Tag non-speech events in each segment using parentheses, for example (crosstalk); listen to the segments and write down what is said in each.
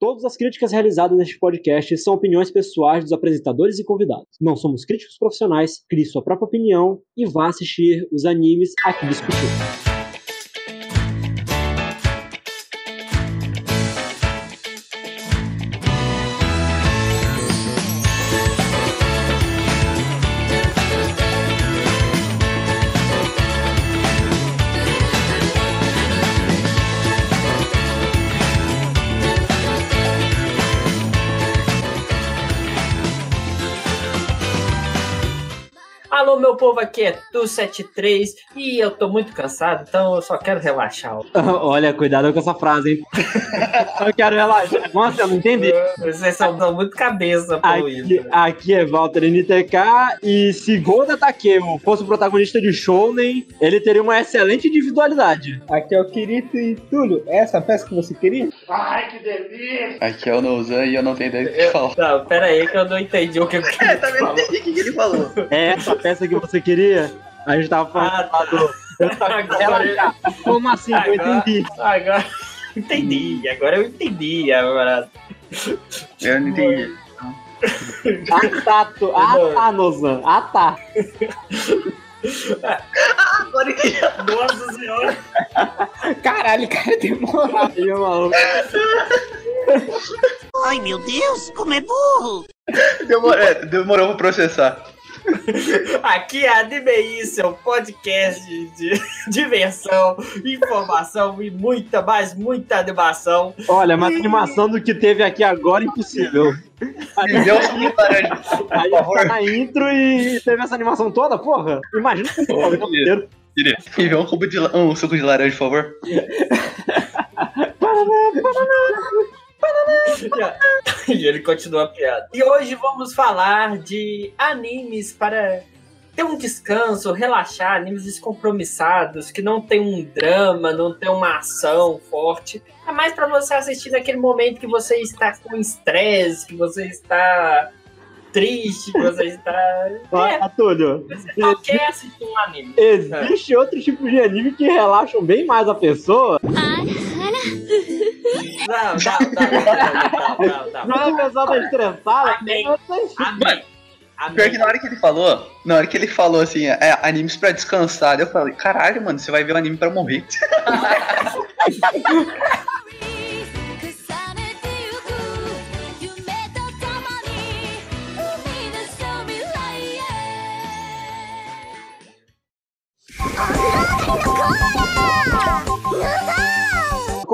Todas as críticas realizadas neste podcast são opiniões pessoais dos apresentadores e convidados. Não somos críticos profissionais, crie sua própria opinião e vá assistir os animes aqui discutidos. Povo, aqui é Tu73 e eu tô muito cansado, então eu só quero relaxar. (laughs) Olha, cuidado com essa frase, hein? (laughs) eu quero relaxar. Nossa, eu não entendi. (laughs) Vocês são, são muito cabeça aqui, aqui é Walter NTK e se Golda Takemo fosse o protagonista de Shounen, ele teria uma excelente individualidade. Aqui é o Kirito e Túlio, é essa peça que você queria? Ai, que delícia! Aqui é o Nouzan e eu não tenho ideia do que falar. Não, pera aí que eu não entendi o que, que É, também não entendi o que ele falou. É essa peça que você queria? A gente tava falando Ah, tá. do... Eu tava Agora- Como assim? Eu Agora- entendi. Agora entendi, agora eu entendi agora. Eu não entendi. Ah, tá. tu- Ah, tá, Nozan. Ah, tá. Agora entendi. Nossa senhora! Caralho, cara, demorou. É maluco. Ai meu Deus, como é burro! Demorou, é, demorou pra processar. Aqui é Anime seu podcast de (laughs) diversão, informação e muita, mais muita animação. Olha, mas a animação do que teve aqui agora, impossível. Um suco de laranja, por Aí favor. tá na intro e teve essa animação toda, porra. Imagina que programa inteiro. Queria. Me vê um, cubo de, um suco de laranja, por favor. (laughs) E ele continua a piada. E hoje vamos falar de animes para ter um descanso, relaxar, animes descompromissados, que não tem um drama, não tem uma ação forte. É mais para você assistir naquele momento que você está com estresse, que você está triste, que você está. É, Ó, Túlio, você só quer assistir um anime. existe outro tipo de anime que relaxam bem mais a pessoa. Não, não, não, não, não, não, não. Quando a pessoa tá estressada, Amém. Amém. Amém. Pior que na hora que ele falou, na hora que ele falou assim, é, animes pra descansar, eu falei, caralho, mano, você vai ver um anime pra morrer. (laughs)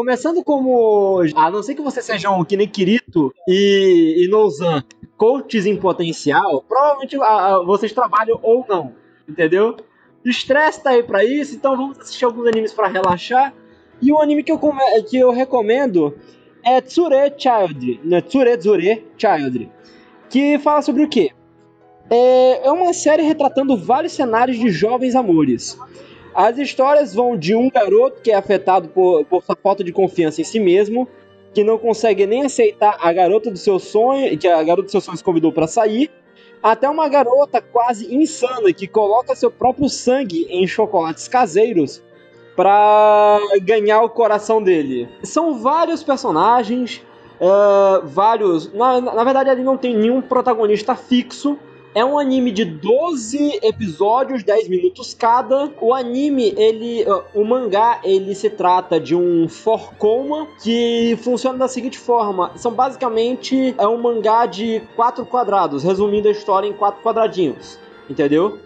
Começando como. A não ser que vocês sejam que nem Kirito e, e Nouzan, coaches em potencial, provavelmente a- a- vocês trabalham ou não, entendeu? Estresse tá aí pra isso, então vamos assistir alguns animes pra relaxar. E o anime que eu, que eu recomendo é Tsure Child, né? Tsure Tsure Child, que fala sobre o quê? É, é uma série retratando vários cenários de jovens amores. As histórias vão de um garoto que é afetado por, por sua falta de confiança em si mesmo, que não consegue nem aceitar a garota do seu sonho, que a garota dos seus sonhos convidou para sair, até uma garota quase insana que coloca seu próprio sangue em chocolates caseiros para ganhar o coração dele. São vários personagens, eh, vários. Na, na verdade, ali não tem nenhum protagonista fixo. É um anime de 12 episódios, 10 minutos cada. O anime, ele. O mangá, ele se trata de um forcoma que funciona da seguinte forma: são basicamente é um mangá de quatro quadrados, resumindo a história em quatro quadradinhos. Entendeu?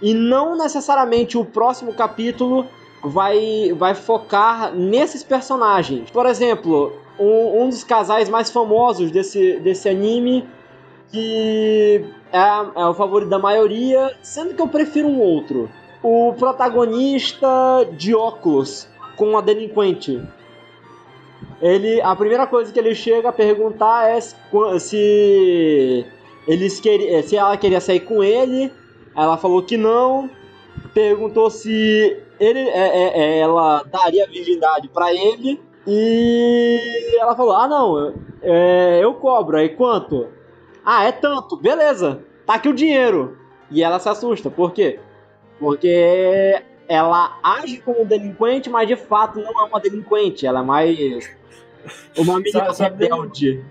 E não necessariamente o próximo capítulo vai, vai focar nesses personagens. Por exemplo, um, um dos casais mais famosos desse, desse anime que é, é o favorito da maioria, sendo que eu prefiro um outro. O protagonista de óculos com a delinquente. Ele, a primeira coisa que ele chega a perguntar é se, se eles queri, se ela queria sair com ele. Ela falou que não. Perguntou se ele, é, é, é, ela daria virgindade pra ele. E ela falou: Ah, não, é, eu cobro. Aí quanto? Ah, é tanto, beleza, tá aqui o dinheiro. E ela se assusta, por quê? Porque ela age como um delinquente, mas de fato não é uma delinquente, ela é mais. Uma menina rebelde.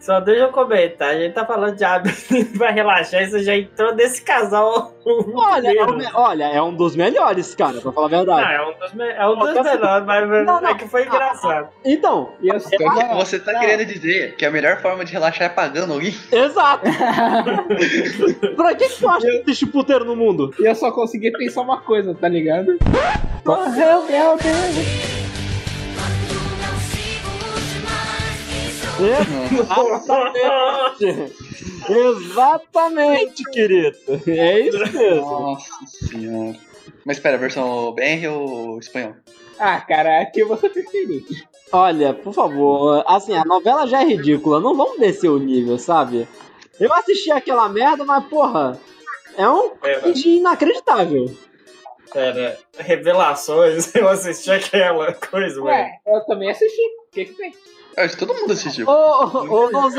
Só deixa eu comentar, a gente tá falando de hábito pra (laughs) relaxar, e você já entrou nesse casal. (laughs) Olha, é, um, olha, é um dos melhores, cara, pra falar a Não, verdade. é um dos, me- é um dos Não, tá- melhores, mas Não, não. é que foi engraçado. Então, E eu Então, Não, você tá não. querendo dizer que a melhor forma de relaxar é pagando alguém? exato. (laughs) pra que, que tu acha que existe puteiro no mundo? E eu só consegui pensar uma coisa, tá ligado? Morreu, meu Deus. Exatamente. Exatamente, querido. É isso mesmo. Nossa senhora. Mas espera, versão BR ou espanhol? Ah, cara, aqui eu vou ser preferir. Olha, por favor, assim, a novela já é ridícula, não vamos descer o nível, sabe? Eu assisti aquela merda, mas porra, é um Pera, cringe inacreditável. pera, revelações, (laughs) eu assisti aquela coisa, mano. Ué, eu também assisti. O que que tem? Eu acho que todo mundo assistiu. Ô, ô, ô, Não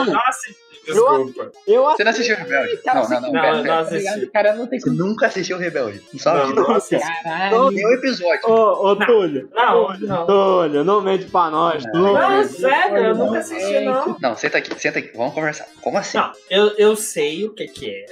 desculpa. eu Você não assistiu Rebelde? Cara, Não, não, não. Não, pera, não pera. Tá assisti. Cara, não tem Você nunca assistiu Rebelde. Não sabe? Não, não assisti. Caralho. Nenhum episódio. Ô, ô, Túlio. Não, Túlio, não. Túlio, não mente pra nós. Não. Não, sério, eu nunca assisti, não. Não, senta aqui, senta aqui. Vamos conversar. Como assim? Não, eu, eu sei o que que é,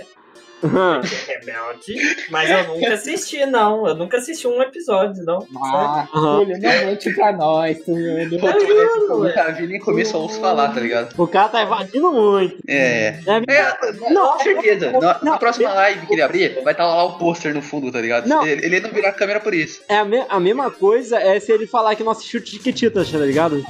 É (laughs) Rebelde, mas eu nunca assisti, não. Eu nunca assisti um episódio, não. Ah, Aham. Túlio, não mente pra nós, Túlio. Pô, Eu nunca vi nem começo a ouço falar, tá ligado? O cara tá invadindo muito. É. É, É, Não, com certeza. Na, não, na próxima live que ele abrir, vai estar lá o pôster no fundo, tá ligado? Não. Ele, ele não virar a câmera por isso. é a, me- a mesma coisa é se ele falar que não assistiu Tiquititas, tá ligado?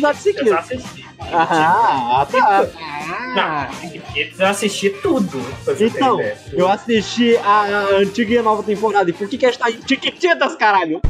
Não, eu. Ah, tá. Ah, Eu já assisti tudo. Então, eu assisti a, a antiga e a nova temporada. E por que que está em Tiquititas, caralho?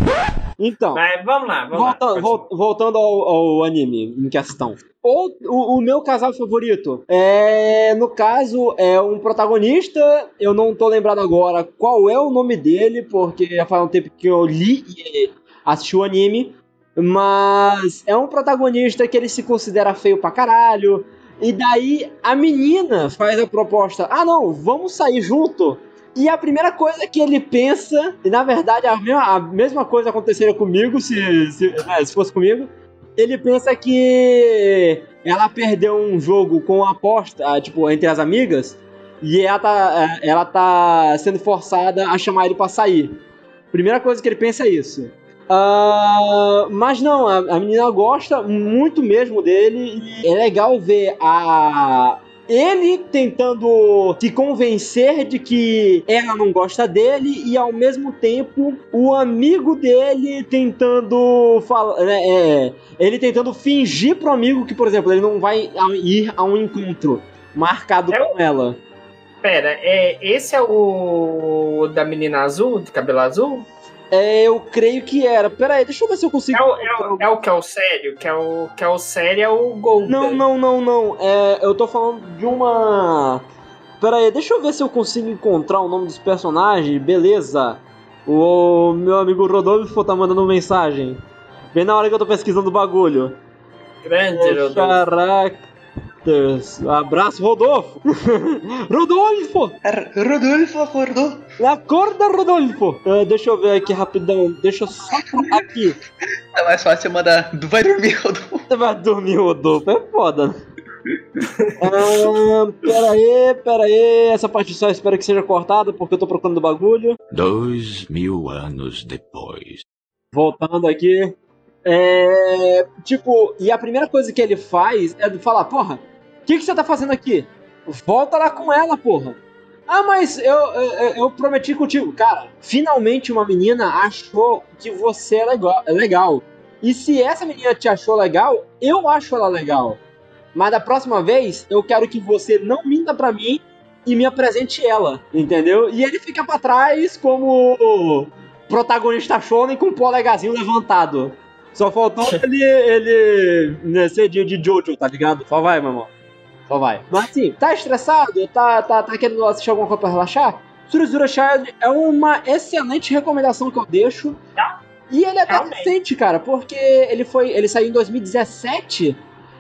Então, Mas vamos lá, vamos volta- lá. vol- voltando ao, ao anime em questão. O, o, o meu casal favorito é, no caso, é um protagonista. Eu não tô lembrado agora qual é o nome dele, porque já faz um tempo que eu li e assisti o anime. Mas é um protagonista que ele se considera feio pra caralho. E daí a menina faz a proposta: ah, não, vamos sair junto. E a primeira coisa que ele pensa, e na verdade a mesma, a mesma coisa aconteceria comigo se, se, né, se fosse comigo, ele pensa que ela perdeu um jogo com aposta, ah, tipo, entre as amigas, e ela tá, eh, ela tá sendo forçada a chamar ele pra sair. Primeira coisa que ele pensa é isso. Ah, mas não, a, a menina gosta muito mesmo dele e é legal ver a ele tentando se convencer de que ela não gosta dele e ao mesmo tempo o amigo dele tentando falar, né, é, ele tentando fingir pro amigo que, por exemplo, ele não vai ir a um encontro marcado É com ela. Pera, é, esse é o da menina azul, de cabelo azul? É, eu creio que era. Pera aí, deixa eu ver se eu consigo. É o, é, o, é o que é o sério? Que é o, que é o sério é o Golden. Não, não, não, não. É, eu tô falando de uma. Pera aí, deixa eu ver se eu consigo encontrar o nome dos personagens. Beleza. O meu amigo Rodolfo tá mandando mensagem. Bem na hora que eu tô pesquisando o bagulho. Grande, Rodolfo. Abraço, Rodolfo. (laughs) Rodolfo! Rodolfo acordou. Acorda, Rodolfo! Ah, deixa eu ver aqui rapidão. Deixa eu só aqui. É mais fácil eu mandar. Vai dormir, Rodolfo. Você vai dormir, Rodolfo. É foda, né? ah, pera aí, pera aí. Essa parte só espero que seja cortada porque eu tô procurando bagulho. Dois mil anos depois. Voltando aqui. É. Tipo, e a primeira coisa que ele faz é falar: Porra, que, que você tá fazendo aqui? Volta lá com ela, porra. Ah, mas eu, eu, eu prometi contigo. Cara, finalmente uma menina achou que você é legal, é legal. E se essa menina te achou legal, eu acho ela legal. Mas da próxima vez, eu quero que você não minta pra mim e me apresente ela, entendeu? E ele fica pra trás como protagonista shonen com o polegazinho levantado. Só faltou (laughs) ele, ele né, ser de, de Jojo, tá ligado? Só vai, meu irmão. Só vai. Mas assim, tá estressado? Tá, tá, tá querendo assistir alguma coisa pra relaxar? Suruzura Child é uma excelente recomendação que eu deixo. Tá. E ele é até Realmente. recente, cara, porque ele foi. Ele saiu em 2017.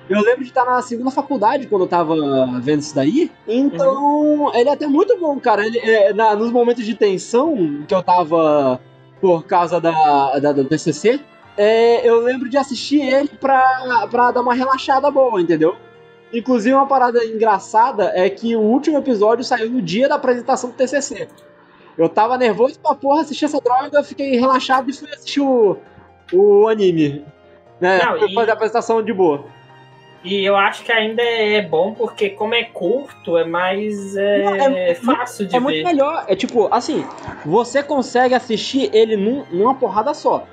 Eu lembro de estar na segunda faculdade quando eu tava vendo isso daí. Então, ele é até muito bom, cara. Ele, é, na- nos momentos de tensão que eu tava por causa da, da, do TCC, é, eu lembro de assistir ele pra, pra dar uma relaxada boa, entendeu? Inclusive, uma parada engraçada é que o último episódio saiu no dia da apresentação do TCC. Eu tava nervoso pra porra assistir essa droga, fiquei relaxado e fui assistir o, o anime. Né? Não, Fui e- fazer a apresentação de boa. E eu acho que ainda é bom, porque como é curto, é mais é, Não, é- fácil de É muito ver. melhor. É tipo, assim, você consegue assistir ele num- numa porrada só.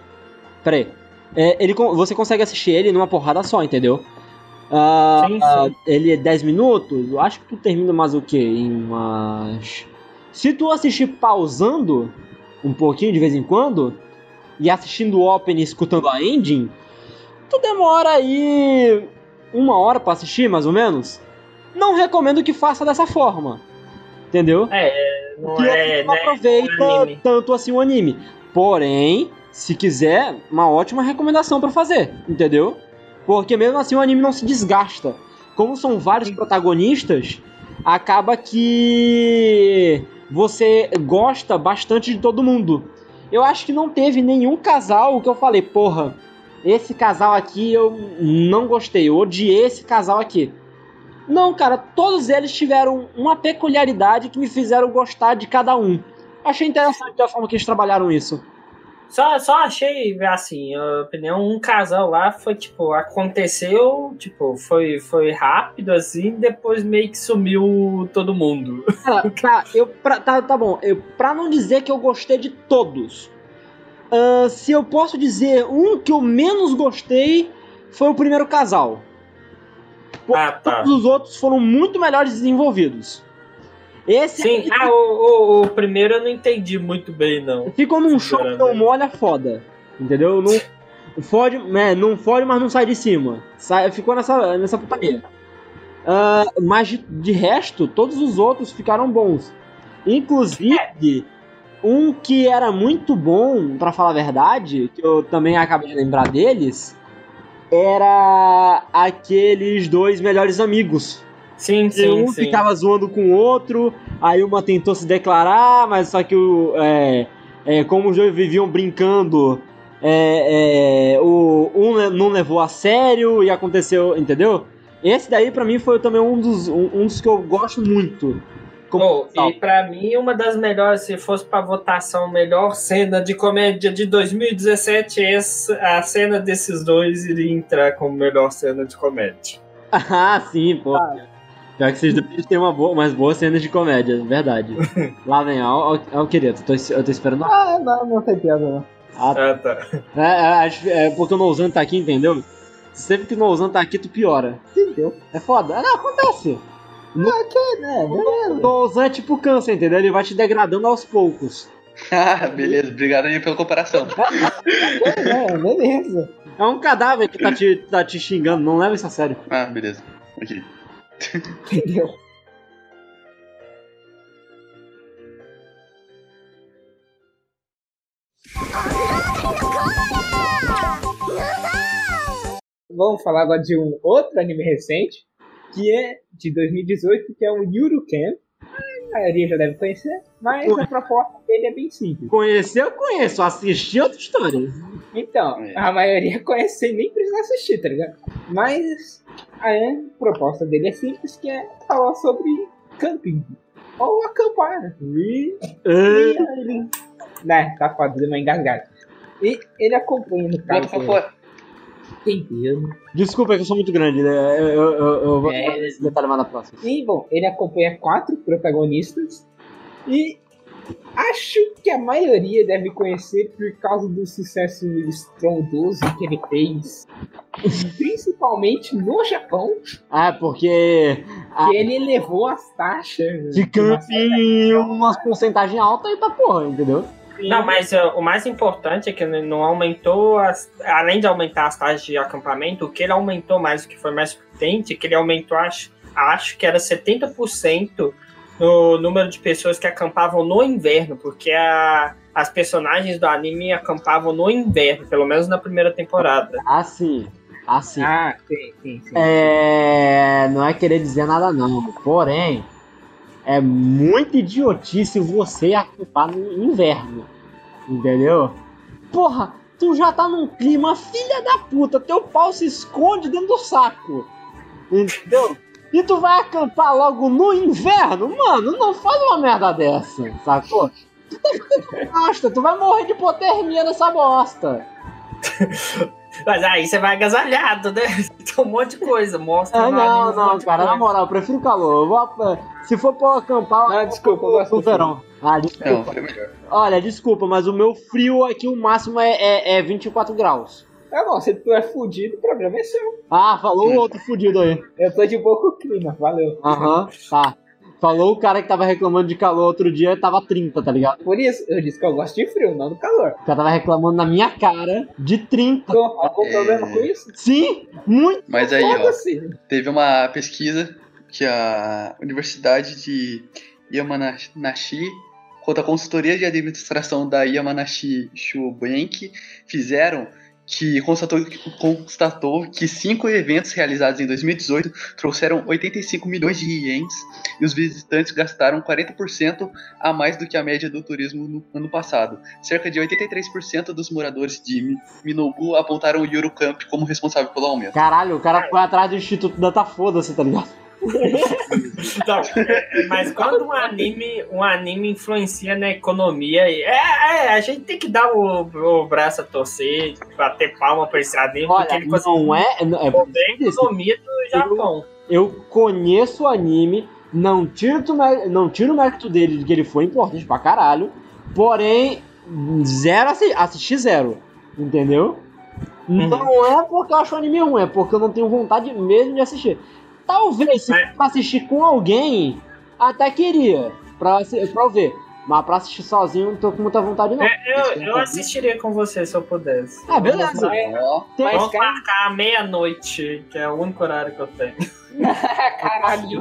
Pera aí. É, ele, você consegue assistir ele numa porrada só, entendeu? Ah, Sim, sim. ah, ele é 10 minutos, eu acho que tu termina mais o quê? Em umas. Se tu assistir pausando um pouquinho de vez em quando, e assistindo o open e escutando a ending, tu demora aí uma hora pra assistir, mais ou menos. Não recomendo que faça dessa forma. Entendeu? Não que é, não né? aproveita tanto assim o anime. Porém, se quiser, uma ótima recomendação pra fazer, entendeu? Porque mesmo assim o anime não se desgasta. Como são vários protagonistas, acaba que você gosta bastante de todo mundo. Eu acho que não teve nenhum casal que eu falei, porra, esse casal aqui eu não gostei, eu odiei esse casal aqui. Não, cara, todos eles tiveram uma peculiaridade que me fizeram gostar de cada um. Achei interessante a forma que eles trabalharam isso. Só, só achei, assim, a opinião, um casal lá foi, tipo, aconteceu, tipo, foi, foi rápido, assim, depois meio que sumiu todo mundo. (laughs) Cara, tá, eu, pra- tá, tá bom. Eu, pra não dizer que eu gostei de todos, ahn, se eu posso dizer um que eu menos gostei, foi o primeiro casal. Ah, tá. Todos os outros foram muito melhores desenvolvidos. Esse Sim, ah, o, o, o primeiro eu não entendi muito bem, não. ficou num show que não molha foda. Entendeu? Não (laughs) fode, é, não fode, mas não sai de cima. Sai, ficou nessa, nessa putaria. Ah, mas de, de resto, todos os outros ficaram bons. Inclusive, um que era muito bom, pra falar a verdade, que eu também acabei de lembrar deles, era aqueles dois melhores amigos. Sim, E sim, um sim. ficava zoando com o outro, aí uma tentou se declarar, mas só que o, é, é, como os dois viviam brincando, é, é, o, um não levou a sério e aconteceu, entendeu? Esse daí pra mim foi também um dos, um, um dos que eu gosto muito. Como Oh, e pra mim, uma das melhores, se fosse pra votação, melhor cena de comédia de 2017, essa, a cena desses dois iria entrar como melhor cena de comédia. (laughs) Ah, sim, pô. Pior que vocês dois têm uma boa, umas boas cenas de comédia, verdade. (laughs) Lá vem, ó, ó, ó, querido, tô, eu tô esperando. Ah, não, não tem piada, não. Ah, Ah, tá. é, é, é porque o Nouzan tá aqui, entendeu? Sempre que o Nouzan tá aqui, tu piora. Entendeu? É foda. Ah, Não, acontece. É, né? O Nouzan é tipo câncer, entendeu? Ele vai te degradando aos poucos. Ah, beleza. Obrigado aí pela comparação. (laughs) É, beleza. É um cadáver que tá te, tá te xingando, não leva isso a sério. Ah, beleza. Ok. Entendeu? Vamos falar agora de um outro anime recente, que é de 2018, que é o Yuru Ken. A maioria já deve conhecer, mas a proposta dele é bem simples. Conhecer, eu conheço. Assistir é outra história. Então, É. a maioria (laughs) conhece sem nem precisar assistir, tá ligado? Mas a proposta dele é simples, que é falar sobre camping. Ou acampar. E É, ele... Né, tá foda, deu uma engasgada. E ele acompanha no Bloco caso fora. Inteiro. Desculpa, é que eu sou muito grande, né? Eu, eu, eu, eu vou É. detalhe mais na próxima. E, bom, ele acompanha quatro protagonistas. E Acho que a maioria deve conhecer por causa do sucesso estrondoso que ele fez, principalmente no Japão, Ah, porque que ele elevou as taxas de camping uma porcentagem alta e tá porra, entendeu? Não, mas uh, o mais importante é que ele não aumentou, as, além de aumentar as taxas de acampamento, o que ele aumentou mais, o que foi mais potente, é que ele aumentou, acho, acho que era 70% no número de pessoas que acampavam no inverno, porque a- as personagens do anime acampavam no inverno, pelo menos na primeira temporada. Assim, assim. Ah, sim, sim, sim. É, não é querer dizer nada não, porém é muito idiotice você acampar no inverno, entendeu? Porra, tu já tá num clima filha da puta, teu pau se esconde dentro do saco, entendeu? E tu vai acampar logo no inverno? Mano, não faz uma merda dessa, sacou? Tu tá bosta, tu vai morrer de hipotermia nessa bosta. (laughs) Mas aí você vai agasalhado, né? (laughs) Tem um monte de coisa, mostra Ah, não, anime não, de cara, na moral, eu prefiro calor. Eu vou, se for pra eu acampar, Ah, eu desculpa, eu pro verão. Ah, Não, desculpa. melhor. Olha, desculpa, mas o meu frio aqui, o máximo é, é, é 24 graus. Tá bom, se tu é fudido, o problema é seu. Ah, falou o outro fudido aí. Eu tô de boa com o clima, valeu. Aham, tá. Falou o cara que tava reclamando de calor outro dia, tava 30, tá ligado? Por isso, eu disse que eu gosto de frio, não do calor. O cara tava reclamando na minha cara de 30. Então, algum É. problema com isso? Sim, muito. Mas aí, ó, Foda-se. teve uma pesquisa que a Universidade de Yamanashi, quanto à consultoria de administração da Yamanashi Shubank, fizeram que constatou, constatou que cinco eventos realizados em 2018 trouxeram 85 milhões de ienes e os visitantes gastaram 40% a mais do que a média do turismo no ano passado. Cerca de 83% dos moradores de Mi- Minobu apontaram o Eurocamp como responsável pelo aumento. Caralho, o cara foi atrás do Instituto Data Foda-se, tá ligado? Não, é, mas quando um anime, um anime influencia na economia, é, é, a gente tem que dar o, o braço a torcer, bater palma pra esse anime, porque Olha, ele conseguiu não é. é mover a economia do Japão. Eu conheço o anime, não tiro, não tiro o mérito dele de que ele foi importante pra caralho, porém, zero assi assisti zero, entendeu? Não é porque eu acho o anime ruim, é porque eu não tenho vontade mesmo de assistir. Talvez, se Mas- for pra assistir com alguém, até queria, pra, pra eu ver. Mas pra assistir sozinho, não tô com muita vontade, não. É, eu, eu assistiria com você se eu pudesse. Ah, beleza. Ó, Tem- Mas, Vamos cara, marcar meia-noite, que é o único horário que eu tenho. (laughs) caralho.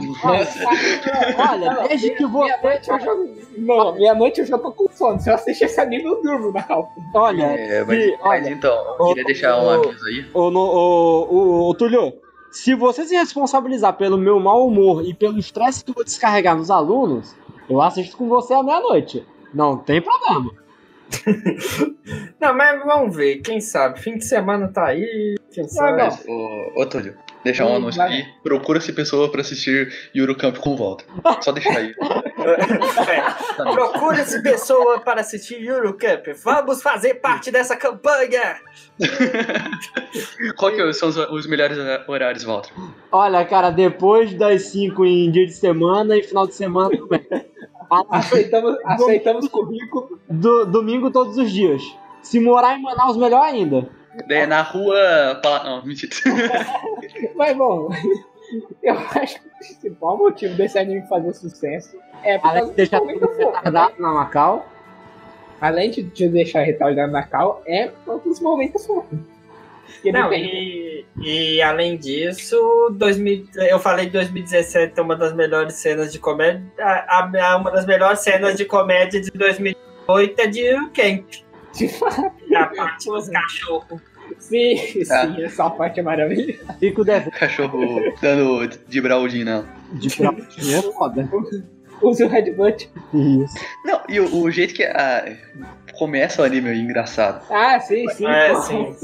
Olha, desde que você. Meia-noite eu já. Não, meia-noite eu já tô com sono. Se eu assistir esse anime, eu durmo na calça. Olha, É, mas, se- mas olha, então, eu queria deixar um ô, aviso aí. Ô, no, ô, ô, ô, Túlio, se você se responsabilizar pelo meu mau humor e pelo estresse que eu vou descarregar nos alunos, eu assisto com você à meia-noite. Não tem problema. (laughs) Não, mas vamos ver, quem sabe? Fim de semana tá aí, quem sabe? não. Mas, ô, ô Túlio, deixar um anúncio aqui. Procura-se pessoa pra assistir Eurocamp com volta. Só deixar aí. (laughs) (laughs) É, Procura-se pessoa para assistir Eurocamp. Vamos fazer parte dessa campanha! (laughs) Qual que são os, os melhores horários, Walter? Olha, cara, depois das 5 em dia de semana e final de semana também. (laughs) Aceitamos, aceitamos currículo. do- domingo todos os dias. Se morar em Manaus, melhor ainda. É na rua. Não, mentira. Mas bom, (laughs) eu acho que o principal motivo desse anime fazer sucesso é por Além de deixar do tudo fofo, né? retardado na Macau. Além de te deixar retardado na cal, é dos momentos fofos. Não, e, e além disso, 2000, eu falei que 2017 é uma das melhores cenas de comédia. A, a- uma das melhores cenas de comédia de 2008 é de Eurocamp. De fato, A parte dos cachorros. Sim, Ah. sim, essa parte é maravilhosa. Fico devendo Cachorro dando de Braudinho, não. de pratinha, é foda. Usa o headbutt. Isso. Não, e o, o jeito que a- começa o anime é engraçado. Ah, sim, sim. É, pô. sim.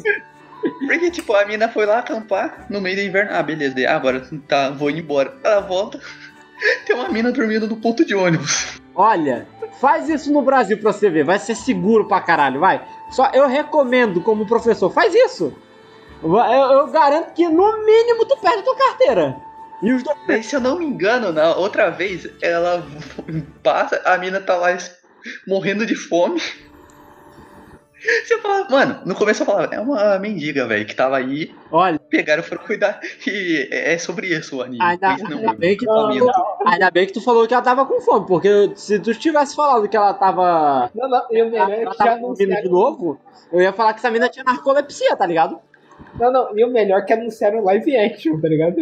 Porque, tipo, a mina foi lá acampar no meio do inverno. Ah, beleza. daí, Ah, agora tá, vou indo embora. Ela volta. (laughs) Tem uma mina dormindo no ponto de ônibus. Olha, faz isso no Brasil pra você ver. Vai ser seguro pra caralho, vai. Só eu recomendo como professor, faz isso. Eu, eu garanto que no mínimo tu perde tua carteira. E os dois. Se eu não me engano, na outra vez, ela (laughs) passa, a mina tá lá morrendo de fome. Você fala, mano, no começo eu falava, é uma mendiga, velho, que tava aí, Olha, pegaram, foram cuidar. E é sobre isso o anime. ainda, Isso não- ainda bem que tu, faminto. ainda bem que tu falou que ela tava com fome, porque se tu tivesse falado que ela tava. Não, não, e o melhor é Ela que já tava de novo, eu ia falar que essa mina tinha narcolepsia, tá ligado? Não, não, e o melhor é que anunciaram live action, tá ligado?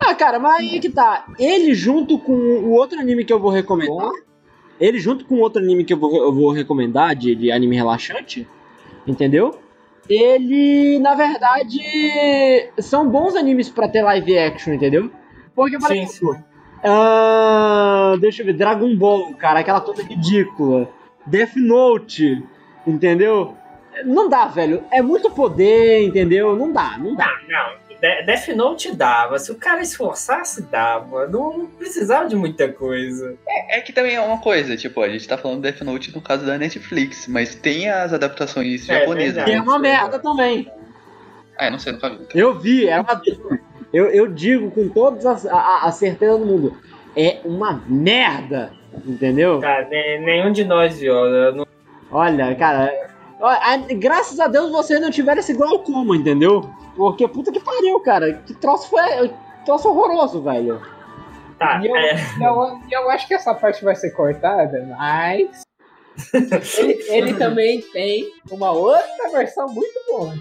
Ah, cara, mas aí que tá. Ele junto com o outro anime que eu vou recomendar. Ele junto com outro anime que eu vou, eu vou recomendar, de, de anime relaxante, entendeu? Ele, na verdade, são bons animes pra ter live action, entendeu? Porque, por Sim, exemplo, ah, deixa eu ver, Dragon Ball, cara, aquela coisa ridícula. Death Note, entendeu? Não dá, velho. É muito poder, entendeu? Não dá, não dá. Não, De- Death Note dava. Se o cara esforçasse, dava. Não, não precisava de muita coisa. É que também é uma coisa, tipo, a gente tá falando Death Note no caso da Netflix, mas tem as adaptações É japonesas. E é uma merda também. Ah, eu não sei, nunca vi. Eu vi, é uma. Eu, eu digo com toda a, a- a certeza do mundo. É uma merda, entendeu? Cara, ne- nenhum de nós viu. não- Olha, cara. Graças a Deus vocês não tiveram esse glaucoma, entendeu? Porque puta que pariu, cara. Que troço foi. Troço horroroso, velho. Tá, E eu, é. eu, eu acho que essa parte vai ser cortada, mas. ele, ele também tem uma outra versão muito boa.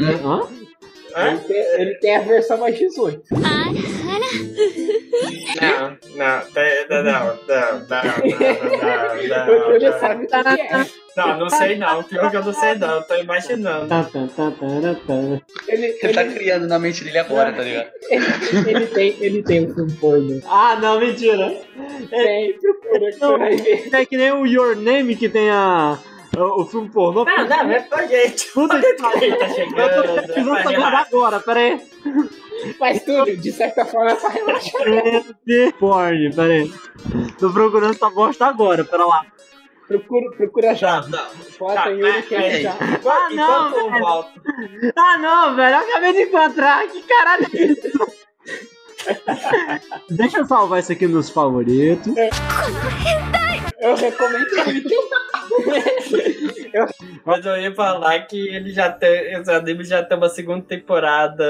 Hã? Ele tem, ele tem a versão mais 18. Não, não, não, não, não, não, não, O Júlio não, sabe o que é. não, não sei não, pior que eu não sei não, tô imaginando. Tá, tá, tá, tá, tá. Ele, Você tá ele, criando na mente dele agora, tá ligado? ele, ele tem, ele tem um filme porno. Ah, não, mentira. Tem, procura que você vai ver. É que nem o Your Name que tem a. O, o filme pornô. Não, não, é pra gente. (laughs) Puta que pariu. Tá Eu tô chegando, precisando agora, pera aí. Mas tudo, de certa forma, é pra relaxar. The Porn, pera aí. Tô procurando essa bosta agora, pera lá. Procura, procura já. Não. Bota Tá, Yuri que é já. Ah, não, velho. Ah, não, velho, eu acabei de encontrar. Que caralho é isso? (laughs) Deixa eu salvar isso aqui nos favoritos. Eu recomendo muito. (laughs) Mas eu ia falar que ele já tem. Esse anime já tem uma segunda temporada.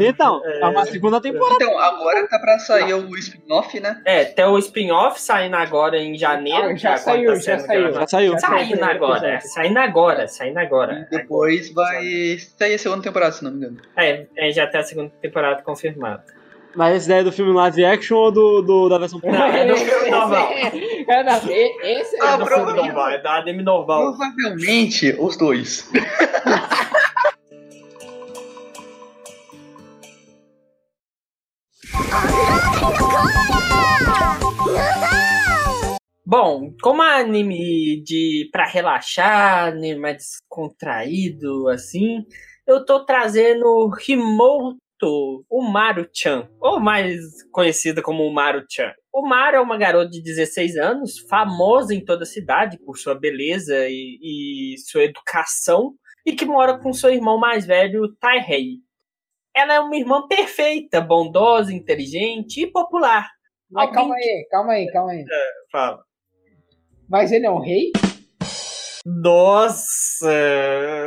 Então, é uma segunda temporada. Então, agora tá pra sair o spin-off, né? É, tem o spin-off saindo agora em janeiro. Ah, já tá? saiu, tá já saiu. Já saiu. Já Saindo agora, é, saindo agora, saindo agora. E depois vai sair a segunda temporada, se não me engano. É, é, já tem a segunda temporada confirmada. Mas esse daí é do filme live action ou do, do- da versão Não, é do filme normal. É, não, e- esse é Ah, do É filme normal, é do anime normal. Provavelmente os dois. (laughs) Bom, como é anime de pra relaxar, anime mais descontraído, assim, eu tô trazendo Himoto Umaru-chan, ou mais conhecida como Umaru-chan. Umaru é uma garota de 16 anos, famosa em toda a cidade por sua beleza e, e sua educação, e que mora com seu irmão mais velho, Taihei. Ela é uma irmã perfeita, bondosa, inteligente e popular. Mas calma aí, calma aí, calma aí. Fala. Mas ele é um rei? Nossa,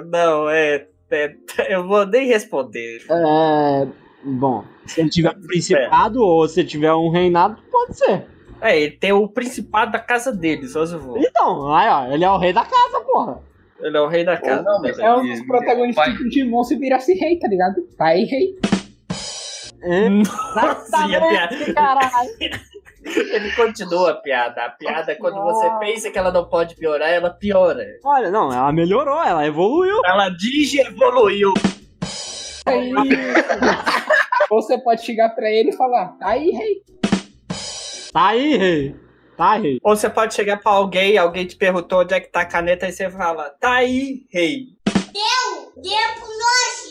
não, é, é- (laughs) Eu vou nem responder. É. Bom, se ele tiver um (laughs) principado ou se ele tiver um reinado, pode ser. É, ele tem o principado da casa dele, só se for. Então, aí, ó, ele é o rei da casa, porra. Ele é o rei da casa. não, mas É um dos protagonistas Vai. do Digimon se virasse rei, tá ligado? Aí, rei. É, (laughs) Nossa, exatamente, caralho. (laughs) Ele continua a piada. A piada, quando você pensa que ela não pode piorar, ela piora. Olha, não, ela melhorou, ela evoluiu. Ela digi evoluiu. Aí, Você pode chegar pra ele e falar, tá aí, rei. Tá aí, rei. Tá aí, rei. Ou você pode chegar pra alguém, alguém te perguntou onde é que tá a caneta, e você fala, tá aí, rei.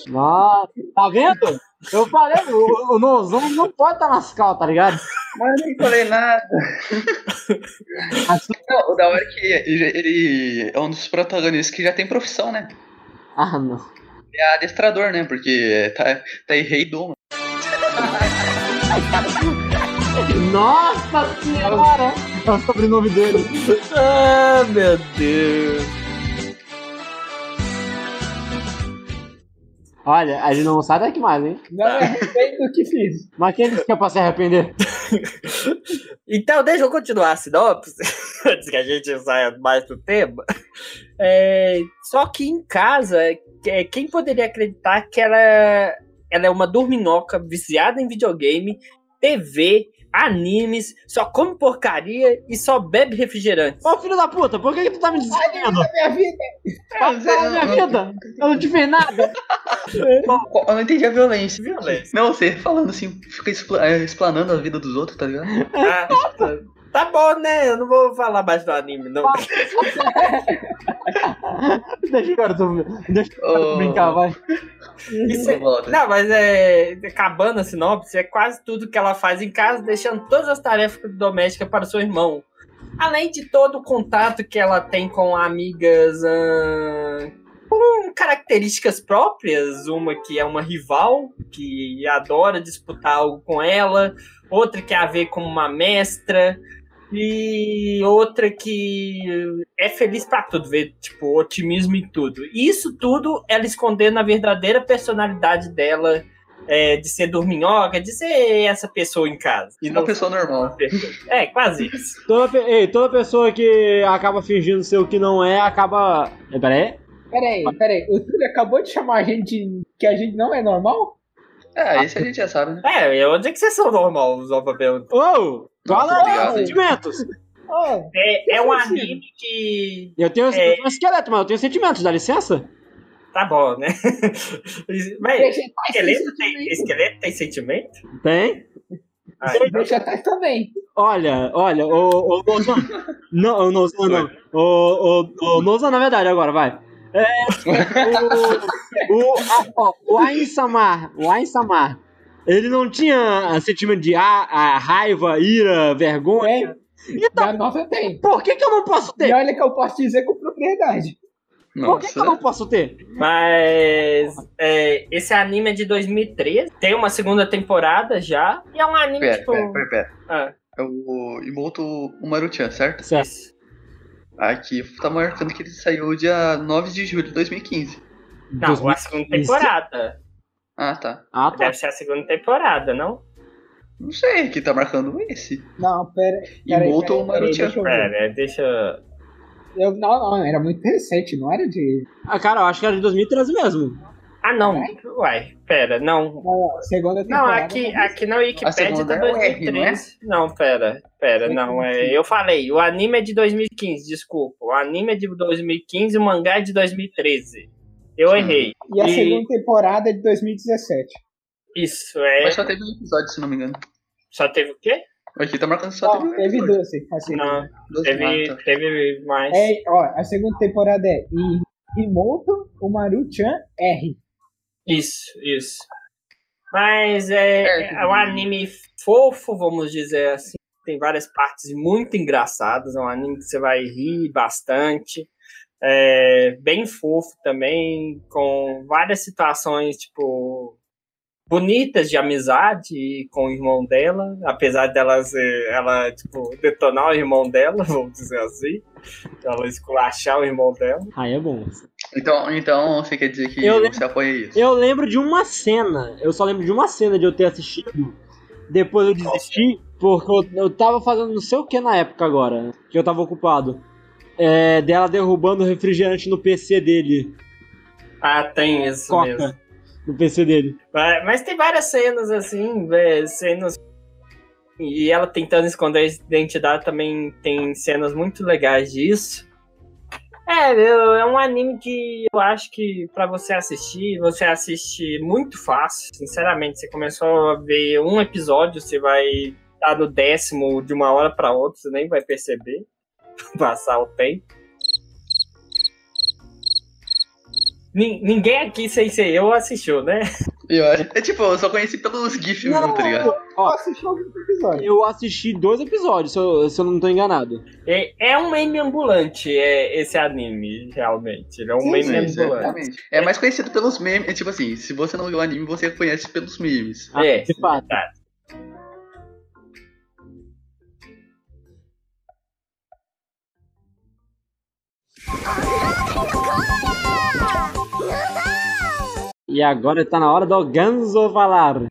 Nossa, tá vendo? Eu falei, o, o Nozão não pode estar nas calças, tá ligado? Mas eu nem falei nada. Não, o da hora é que ele, é um dos protagonistas que já tem profissão, né? Ah, não. É adestrador, né? Porque tá, tá aí rei doma. Nossa senhora! É o sobrenome dele. Ah, meu Deus. Olha, a gente não sai daqui mais, hein? Não me arrependo do que fiz. Mas quem disse que é pra se arrepender? Então, deixa eu continuar a sinopse, (laughs) antes que a gente saia mais do tema. É, só que em casa, é, quem poderia acreditar que ela, ela é uma dorminhoca viciada em videogame, TV, animes, só come porcaria e só bebe refrigerante? Ô filho da puta, por que, que tu tá me dizendo? Da minha vida. Fala da minha vida! Eu não te fiz nada! (laughs) Eu não entendi a violência. Violência. Não, você falando assim, fica é, explanando a vida dos outros, tá ligado? Ah, (laughs) tá- bom, né? Eu não vou falar mais do anime, não. (laughs) Deixa o garoto, deixa o garoto Ô, brincar, vai. Isso é- volta. Não, mas é. Acabando a sinopse, é quase tudo que ela faz em casa, deixando todas as tarefas domésticas para o seu irmão. Além de todo o contato que ela tem com amigas ahn, com características próprias, uma que é uma rival, que adora disputar algo com ela, outra que é a ver como uma mestra, e outra que é feliz pra tudo, vê, tipo, otimismo em tudo. E isso tudo ela escondendo a verdadeira personalidade dela, é, de ser dorminhoca, de ser essa pessoa em casa. E uma pessoa normal. (laughs) É, quase isso. Toda, pe- ei, toda pessoa que acaba fingindo ser o que não é, acaba. Eh, Pera aí. Peraí, peraí. O Túlio acabou de chamar a gente que a gente não é normal? É, isso a gente já sabe, né? É, onde é que vocês são normal, só pra perguntar? Ô! Fala obrigado. dos sentimentos! Oh, É, é um Como assim? anime que. Eu tenho, É. um esqueleto, mas eu tenho sentimentos, dá licença? Tá bom, né? (laughs) Mas têm esqueleto tem, sentimento. esqueleto tem sentimento? Tem? Ah, então- Vegetais também. Olha, olha, ô, ô Nozan. Não, ô Nozan não. Ô, ô, ô Nozan, na verdade, agora, vai. É, o, o, o Ain Samar, o Ain Samar, ele não tinha sentimento de a, a raiva, ira, vergonha. Então, Da nova tem. por que, que eu não posso E ter? olha que eu posso dizer com propriedade. Por que, que eu não posso ter? Mas é, esse anime é de 2013, tem uma segunda temporada já, e é um anime Pera, tipo. pera, pera, pera. Ah, É o Imoto Umaru-chan, certo? Certo. Aqui tá marcando que ele saiu dia 9 de julho de 2015. Não, a segunda temporada. Ah, tá. Ah, tá. Deve ser a segunda temporada, não? Não sei, aqui tá marcando esse. Não, pera. Umaru-chan. deixa eu ver. Pera, deixa. Eu, não, não, era muito recente, não era de. Ah, cara, eu acho que era de 2013 mesmo. Ah, não. Uai, pera, não. Não, não, segunda Não, temporada. aqui, não. aqui na Wikipedia tá é o R, 2013. Não, pera, pera, não. É, eu falei, o anime é de 2015, desculpa. O anime é de 2015 e o mangá é de 2013. Eu errei. E a E- segunda temporada é de 2017. Isso, é. Mas só teve um episódio, se não me engano. Só teve o quê? Aqui tá marcando que só Ó, teve um teve episódio. 12. Assim. Não, Doze teve, mata. teve mais. É, ó, a segunda temporada é I- Imoto Umaru-chan R. Isso, isso. Mas é, É, é um anime fofo, vamos dizer assim. Tem várias partes muito engraçadas. É um anime que você vai rir bastante. É bem fofo também, com várias situações, tipo, bonitas de amizade com o irmão dela, apesar dela ser, ela, tipo, detonar o irmão dela, (laughs) vamos dizer assim. Ela esculachar o irmão dela. Aí é bom. Então, então você quer dizer que Eu lembro- você apoia isso? Eu lembro de uma cena, eu só lembro de uma cena de eu ter assistido, depois eu desisti, porque eu, eu tava fazendo não sei o que na época agora, que eu tava ocupado. É, dela derrubando o refrigerante no PC dele, Ah, tem isso mesmo. coca, no PC dele. Mas, mas tem várias cenas assim, vé, cenas. E ela tentando esconder a identidade também tem cenas muito legais disso. É, eu- é um anime que eu acho que pra você assistir, você assiste muito fácil, sinceramente. Você começou a ver um episódio, você vai estar no décimo de uma hora pra outra, você nem vai perceber (laughs) passar o tempo. Nin- Ninguém aqui sem ser eu assistiu, né? Eu. É tipo, eu só conheci pelos GIFs mesmo, tá ligado? Eu assisti alguns episódios. Eu assisti dois episódios, se eu, se eu não tô enganado. É, é um meme ambulante, é, esse anime, realmente. Ele é um Sim, meme sim, ambulante. Exatamente. É mais conhecido pelos memes. É tipo assim, se você não viu o anime, você conhece pelos memes. É, de fato. verdade. E agora tá na hora do Ganso falar.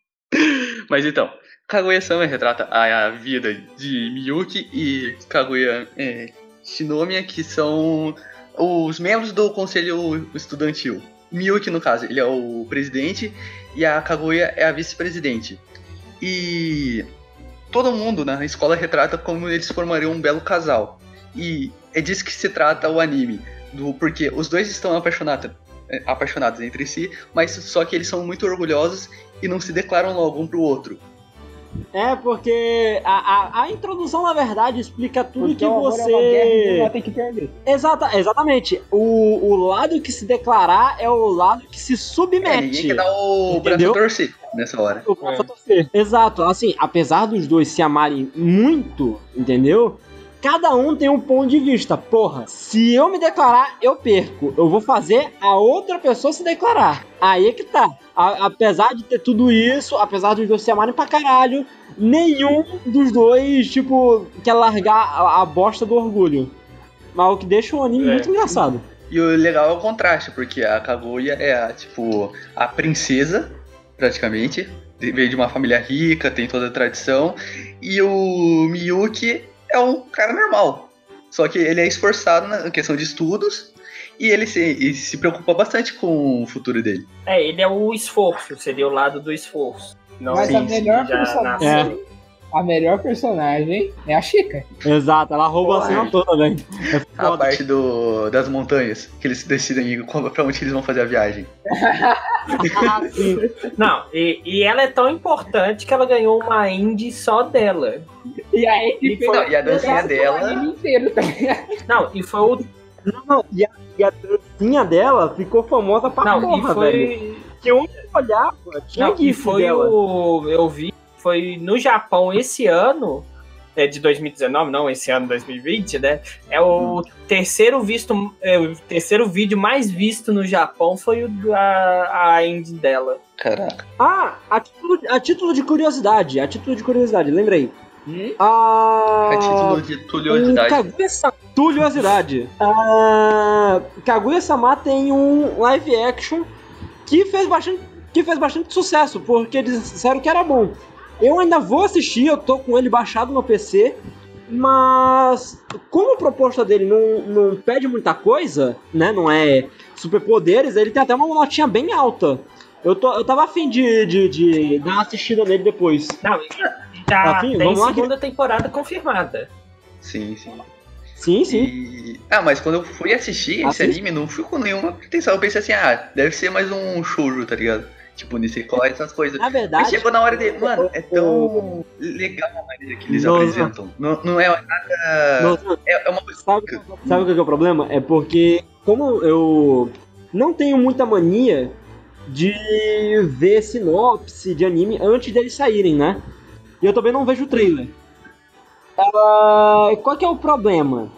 Mas então, Kaguya-sama retrata a, a vida de Miyuki e Kaguya é, Shinomiya, que são os membros do conselho estudantil. Miyuki, no caso, ele é o presidente e a Kaguya é a vice-presidente. E todo mundo na escola retrata como eles formariam um belo casal. E é disso que se trata o anime. Do, porque os dois estão apaixonados, é, apaixonados entre si, mas só que eles são muito orgulhosos e não se declaram logo um pro outro. É, porque a, a, a introdução, na verdade, explica tudo Porque que o amor é uma guerra e você. uma tem que perder. Exata, exatamente. O, o lado que se declarar é o lado que se É, submete. ninguém quer dar o braço torcer nessa hora. O braço a torcer. Exato, assim, apesar dos dois se amarem muito, entendeu? Cada um tem um ponto de vista. Porra, se eu me declarar, eu perco. Eu vou fazer a outra pessoa se declarar. Aí é que tá. A- apesar de ter tudo isso, apesar dos dois se amarem pra caralho, nenhum dos dois, tipo, quer largar a, a bosta do orgulho. Mas o que deixa o anime É. muito engraçado. E o legal é o contraste, porque a Kaguya é a, tipo, a princesa, praticamente. Veio de uma família rica, tem toda a tradição. E o Miyuki é um cara normal. Só que ele é esforçado na questão de estudos e ele se, e se preocupa bastante com o futuro dele. É, ele é o esforço, seria o lado do esforço. Não Mas a melhor já personagem. A melhor personagem é a Chica. Exato, ela rouba a Porra. cena toda, velho. É A parte do, das montanhas, que eles decidem pra onde eles vão fazer a viagem. Ah. (laughs) Não, e, e ela é tão importante que ela ganhou uma indie só dela. E a equipe Não, e a dancinha dela. inteiro, tá? Não, e foi o. Não, não, e a, e a dancinha dela ficou famosa pra Não, porra, e foi. velho. Que onde eu olhava, tinha Não, e gif foi dela. o. Eu vi, foi no Japão esse ano. É de 2019, não, esse ano 2020, né? É o terceiro visto, é, o terceiro vídeo mais visto no Japão foi o da a indie dela. Caraca. Ah, a título, a título de curiosidade, a título de curiosidade, lembrei. Hum? A... A título de tuliosidade. Kaguya-sama... Tuliosidade. A Kaguya-sama tem um live action que fez bastante, que fez bastante sucesso, porque eles disseram que era bom. Eu ainda vou assistir, eu tô com ele baixado no PC, mas como a proposta dele não, não pede muita coisa, né? Não é superpoderes, ele tem até uma notinha bem alta. Eu, tô, eu tava afim de, de, de dar uma assistida nele depois. Não, já Afim, tem vamos lá que- segunda temporada confirmada. Sim, sim. Sim, sim. E... Ah, mas quando eu fui assistir esse Assiste. anime, não fui com nenhuma pretensão. Eu pensei assim, ah, deve ser mais um shoujo, tá ligado? Tipo, Nisekoi, essas coisas. Na Mas verdade, chegou na hora de. Mano, é tão legal a maneira que eles Nossa. apresentam. Não, não é nada. Nossa, É, é uma coisa. Sabe, sabe o que é o problema? É porque, como eu não tenho muita mania de ver sinopse de anime antes deles saírem, né? E eu também não vejo o trailer. Ah, qual que é o problema?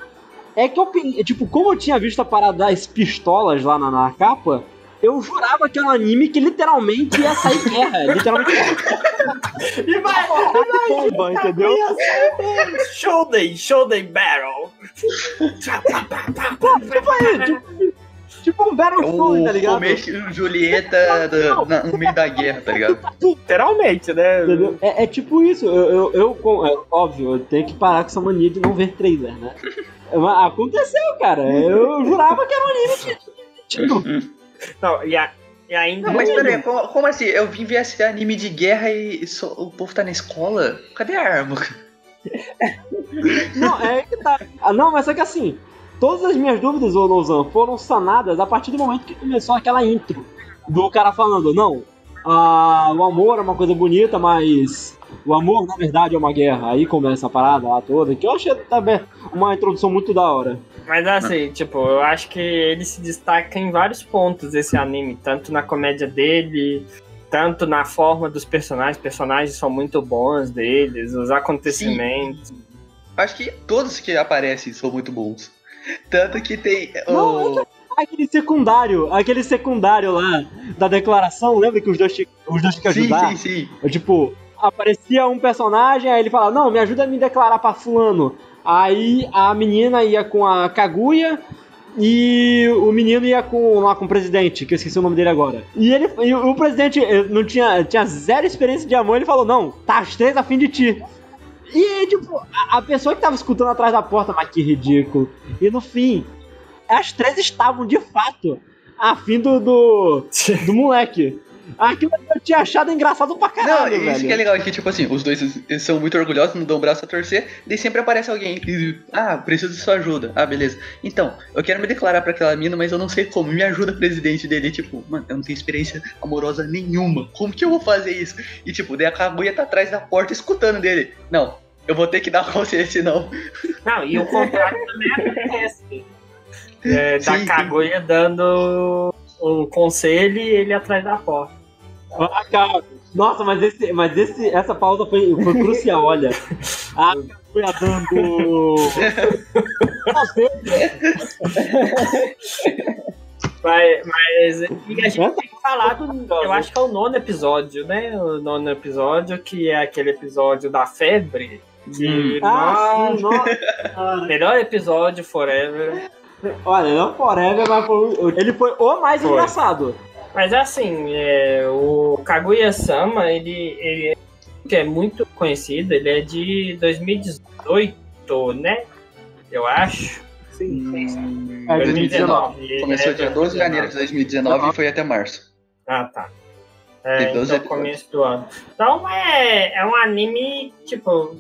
É que eu, tipo, como eu tinha visto a parada das pistolas lá na, na capa, eu jurava que era um anime que literalmente ia sair guerra. literalmente E vai! bomba, entendeu? Shonen, Shonen Battle! tipo, tipo um É Battlefront, tá o ligado? E Julieta da- na- no meio da guerra, tá ligado? (laughs) Literalmente, né? Entendeu? É, é tipo isso, eu, eu, eu é, óbvio, eu tenho que parar com essa mania de não ver trailer, né? Mas aconteceu, cara. Eu jurava que era um anime tipo, (laughs) Não, e, a- e ainda. Não, mas peraí, como, como assim? Eu vim ver esse anime de guerra e só- o povo tá na escola? Cadê a arma? Não, é que tá. Ah, não, mas é que assim, todas as minhas dúvidas, ô Nozan, foram sanadas a partir do momento que começou aquela intro do cara falando, não, ah, o amor é uma coisa bonita, mas o amor na verdade é uma guerra. Aí começa a parada lá toda, que eu achei também uma introdução muito da hora. Mas assim, tipo, eu acho que ele se destaca em vários pontos esse anime, tanto na comédia dele, tanto na forma dos personagens. Os personagens são muito bons deles, os acontecimentos. Acho que todos que aparecem são muito bons. Tanto que tem. Não, o... Aquele secundário, aquele secundário lá da declaração, lembra que os dois, os dois tinham que Sim, ajudar? sim, sim. Eu, tipo, aparecia um personagem, aí ele fala, não, me ajuda a me declarar pra fulano. Aí a menina ia com a Kaguya e o menino ia com, lá com o presidente, que eu esqueci o nome dele agora. E ele e o presidente eh, não tinha, tinha zero experiência de amor, ele falou: Não, tá as três a fim de ti. E aí, tipo, a, pessoa que tava escutando atrás da porta, mas que ridículo. E no fim, as três estavam de fato a fim do, do, (laughs) do moleque. Aquilo eu tinha achado engraçado pra Não, caralho, isso velho. que é legal, é que tipo assim, os dois são muito orgulhosos, não dão o braço a torcer, daí sempre aparece alguém e, ah, preciso de sua ajuda. Ah, beleza. Então, eu quero me declarar pra aquela mina, mas eu não sei como. Me ajuda, presidente dele. Tipo, mano, eu não tenho experiência amorosa nenhuma. Como que eu vou fazer isso? E tipo, daí a Kaguya tá atrás da porta escutando dele. Não, eu vou ter que dar (laughs) conselho, senão. Não, e o contrário também acontece. (laughs) É, da sim. Kaguya dando o conselho e ele atrás da porta. Ah, cara, Nossa, mas, esse, mas esse, essa pausa foi, foi crucial, olha. (laughs) A foi dando. Nossa, Mas, mas e a gente tem falado, eu acho que é o nono episódio, né? O nono episódio, que é aquele episódio da febre. Que, Ah, nossa. melhor episódio forever. Olha, não forever, mas foi, ele foi o mais Foi. engraçado. Mas assim, é, o Kaguya-sama, ele, ele que é muito conhecido, ele é de 2018, né? Eu acho. Hum, É, 2019. Ele Começou é dia 12 de janeiro de 2019 e foi até março. Ah, tá. É, Tem 12 então, episódios. começo do ano. Então é, é um anime, tipo,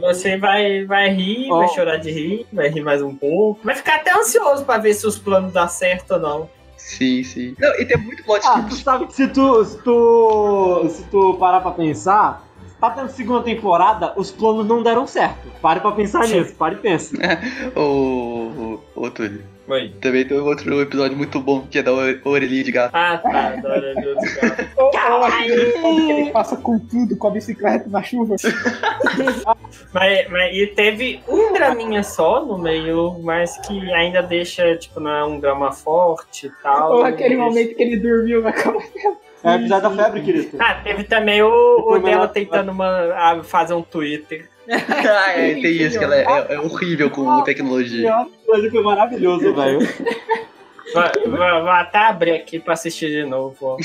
você vai, vai rir, Ó. vai chorar de rir, vai rir mais um pouco. Vai ficar até ansioso pra ver se os planos dão certo ou não. Sim, sim. Não, e tem muito plot Ah, tu sabe que se tu, se tu, se tu parar pra pensar, tá tendo segunda temporada, os planos não deram certo. Pare pra pensar Sim. nisso, pare e pensa. (laughs) O, o Túlio. Oi. Também tem outro episódio muito bom, que é da ore- orelhinha de gato. Ah, tá. Adoro Deus do gato. Ou, ou aquele como que ele passa com tudo, com a bicicleta na chuva. (laughs) Mas, mas e teve um draminha só no meio, mas que ainda deixa, tipo, não é um drama forte e tal. Ou aquele Deixa- momento que ele dormiu na cama. É o episódio da febre, querido. Ah, teve também o, o dela tentando uma, a fazer um Twitter. Ah, é, tem isso, que ela é, é- é horrível com tecnologia. Ele foi maravilhoso, velho. Vai- vai- Vou até abrir aqui pra assistir de novo. ó.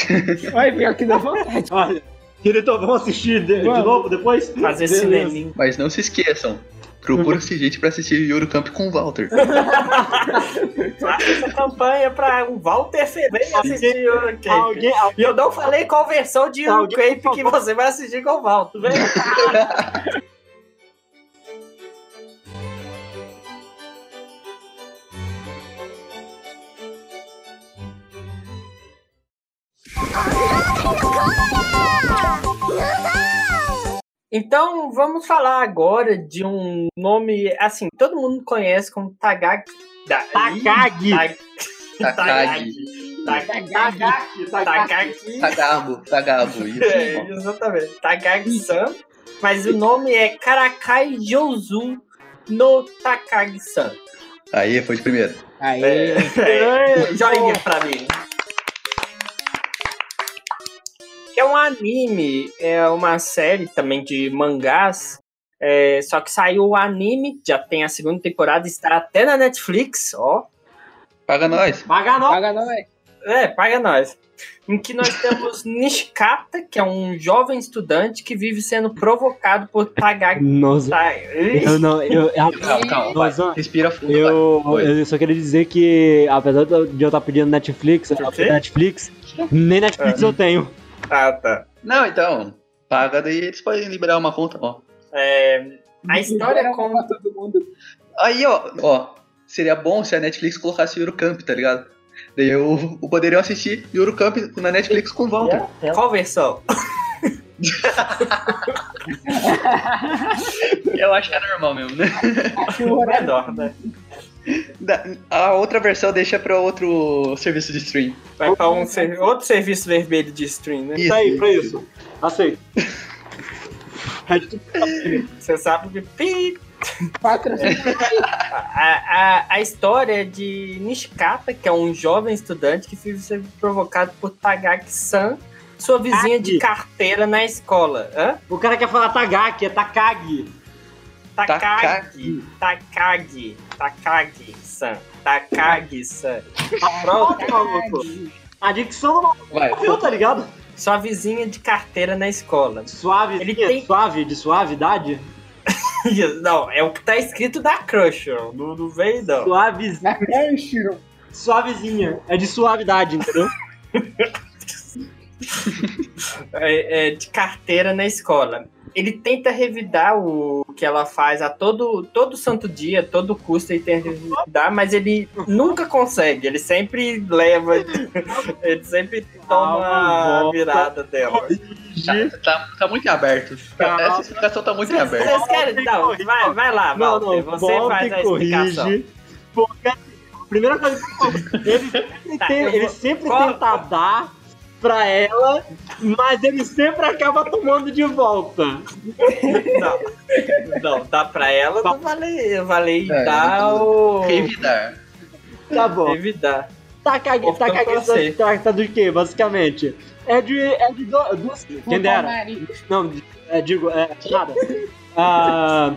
Vai ver aqui da vontade. Olha, querido, vamos assistir de, de novo depois? Fazer Beleza. cineminha. Mas não se esqueçam, procura-se gente pra assistir Yuru Camp com o Walter. (laughs) Faça essa campanha pra o Walter Ferreira assistir Euro Cape. Alguém, E eu não falei qual versão de Euro Alguém, Cape por que você vai assistir com o Walter. Vem. (laughs) Então, vamos falar agora de um nome, assim, todo mundo conhece como Tagaki. Da- Takagi. Tag- Takagi. Takagi. Tagaki, Tagaki. Takagi. Tagabo, Tagabo, isso. É, exatamente. Takagi-san. Mas o nome é Karakai Jouzu no Takagi-san. Aí foi de primeiro. Aí, É, joinha pra mim. Que é um anime, é uma série também de mangás. é, só que saiu o anime, já tem a segunda temporada, está até na Netflix, ó. Paga nós. Paga nós. paga nós. É, paga nós. Em que nós temos (laughs) Nishikata, que é um jovem estudante que vive sendo provocado por Tagagi. Nossa, Ta- eu não, eu, eu, Calma, calma, Respira fundo, eu, eu só queria dizer que, apesar de eu estar pedindo Netflix? Netflix, nem Netflix eu tenho. Ah, tá. Não, então, paga daí eles podem liberar uma conta, ó. É, a história pra todo mundo. Aí, ó, ó, seria bom se a Netflix colocasse Yuru Camp, tá ligado? Daí eu, eu poderia assistir Yuru Camp na Netflix com o Walter. Qual versão? Eu acho que é normal mesmo, né? Horário Menor, né? Da- A outra versão deixa pra outro serviço de stream. Vai pra um ser- outro serviço vermelho de stream, né? Isso aí, pra isso. Aceito. (laughs) Você sabe que. A, a, a história é de Nishikata, que é um jovem estudante que sendo provocado por Tagaki-san, sua vizinha de carteira na escola. Hã? O cara quer falar Tagaki, é Takagi. Takagi. Takagi. Takagi-san. Takagi-san. Pronto. maluco. A dicção do maluco, tá ligado? Sua vizinha de carteira na escola. Suave, Ele tem- suave, de suavidade. (laughs) Não, é o que tá escrito da Crush. Não, não veio, não. Suave, Na Crunchyroll. suavezinha. É de suavidade, entendeu? (laughs) É, é, de carteira na escola. Ele tenta revidar o que ela faz a todo, todo santo dia, todo custo ele tenta revidar, mas ele nunca consegue. Ele sempre leva, (laughs) ele sempre toma a virada dela. Tá, tá, tá muito aberto. Calma. Essa explicação tá muito em Vocês querem? Não, vai, vai lá, Não, Walter. não, Você volta faz e a explicação. corrige. Porque a primeira coisa que ele (laughs) sempre, Tá, tem- eu ele vou- sempre qual- tenta dar pra ela, mas ele sempre acaba tomando de volta. Não, não, dá pra ela, não vale, vale É, dar o. Revidar. Tá bom. Revidar. Tá cague, Vou tá tá, tá do que, basicamente? É de. É de do- duas. Quem dera. Não, é, digo, é, nada. Ah,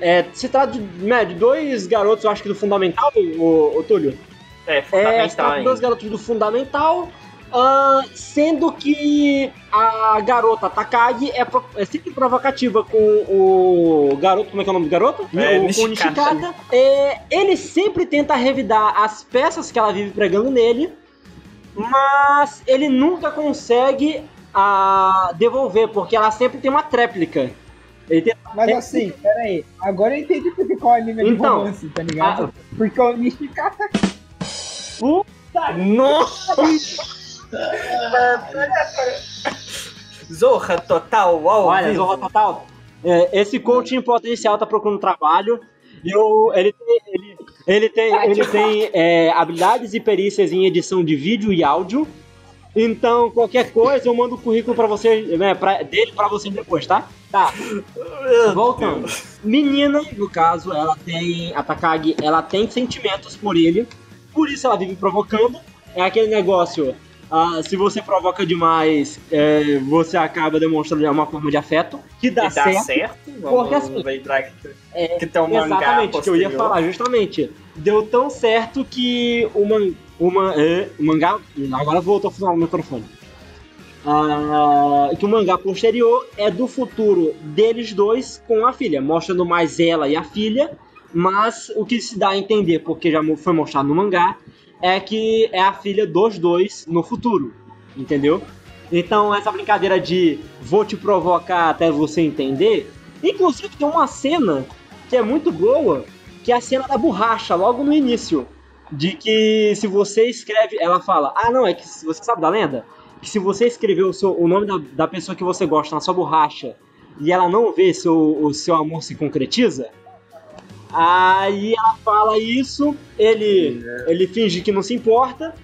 é, se trata de, né, de dois garotos, eu acho que do Fundamental, o, o Túlio. É, É, se fundamental trata de dois garotos do Fundamental, ah, sendo que a garota Takagi é, pro- é sempre provocativa com o garoto, como é que é o nome do garoto? É, o, com o Nishikata. É, ele sempre tenta revidar as peças que ela vive pregando nele, mas ele nunca consegue ah, devolver, porque ela sempre tem uma tréplica. Ele tem Mas assim, pera aí. Agora eu entendi porque qual anime é de Então, romance, tá ligado? Ah. Porque o Nishikata Nossa! Zorra total, ao Olha, vivo. Zorra Total, é, esse coach em potencial tá procurando trabalho. E o- ele tem, ele, ele tem, ele tem é, habilidades e perícias em edição de vídeo e áudio. Então, qualquer coisa, eu mando o currículo pra você, né, pra, dele pra você depois, tá? Tá. Voltando. Menina, no caso, ela tem. A Takagi, ela tem sentimentos por ele. Por isso ela vive provocando. É aquele negócio. Ah, se você provoca demais, é, você acaba demonstrando uma forma de afeto. Que dá, E dá certo. certo. Porque assim, lembrar que, É, que tem um mangá Exatamente, que eu ia posterior. falar, justamente. Deu tão certo que o, man, é, o mangá. Agora voltou a funcionar o microfone. Ah, que o mangá posterior é do futuro deles dois com a filha, mostrando mais ela e a filha. Mas o que se dá a entender, porque já foi mostrado no mangá, é que é a filha dos dois no futuro. Entendeu? Então, essa brincadeira de vou te provocar até você entender. Inclusive, tem uma cena que é muito boa, que é a cena da borracha, logo no início. De que se você escreve. Ela fala: Ah, não, é que se- você sabe da lenda? Que se você escrever o, seu, o nome da, da pessoa que você gosta na sua borracha e ela não vê seu, o seu amor se concretiza. Aí ela fala isso, ele, ele finge que não se importa,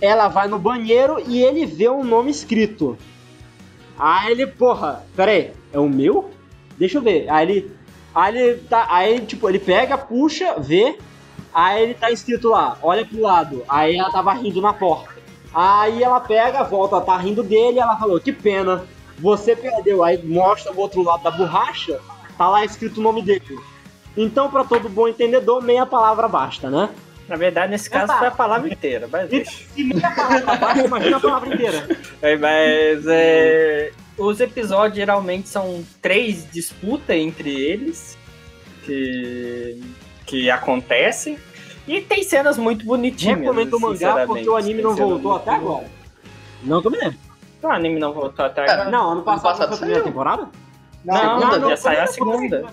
ela vai no banheiro e ele vê um nome escrito. Aí ele, porra, pera aí, é o meu? Deixa eu ver. Aí ele, aí ele tá, aí tipo, ele pega, puxa, vê, aí ele tá escrito lá, olha pro lado. Aí ela tava rindo na porta. Aí ela pega, volta, tá rindo dele, e ela falou, que pena, você perdeu. Aí mostra o outro lado da borracha, tá lá escrito o nome dele. Então, pra todo bom entendedor, meia palavra basta, né? Na verdade, nesse caso Exato. foi a palavra inteira, mas E se meia palavra basta, imagina a palavra inteira. É, Mas é, os episódios geralmente são três disputas entre eles que, que acontecem. E tem cenas muito bonitinhas. Recomendo o mangá porque o anime Tem não voltou até agora. Não eu me lembro. O anime não voltou até É, agora. Não, ano passado, passado não foi a primeira temporada? Não, Segunda, já saiu a segunda.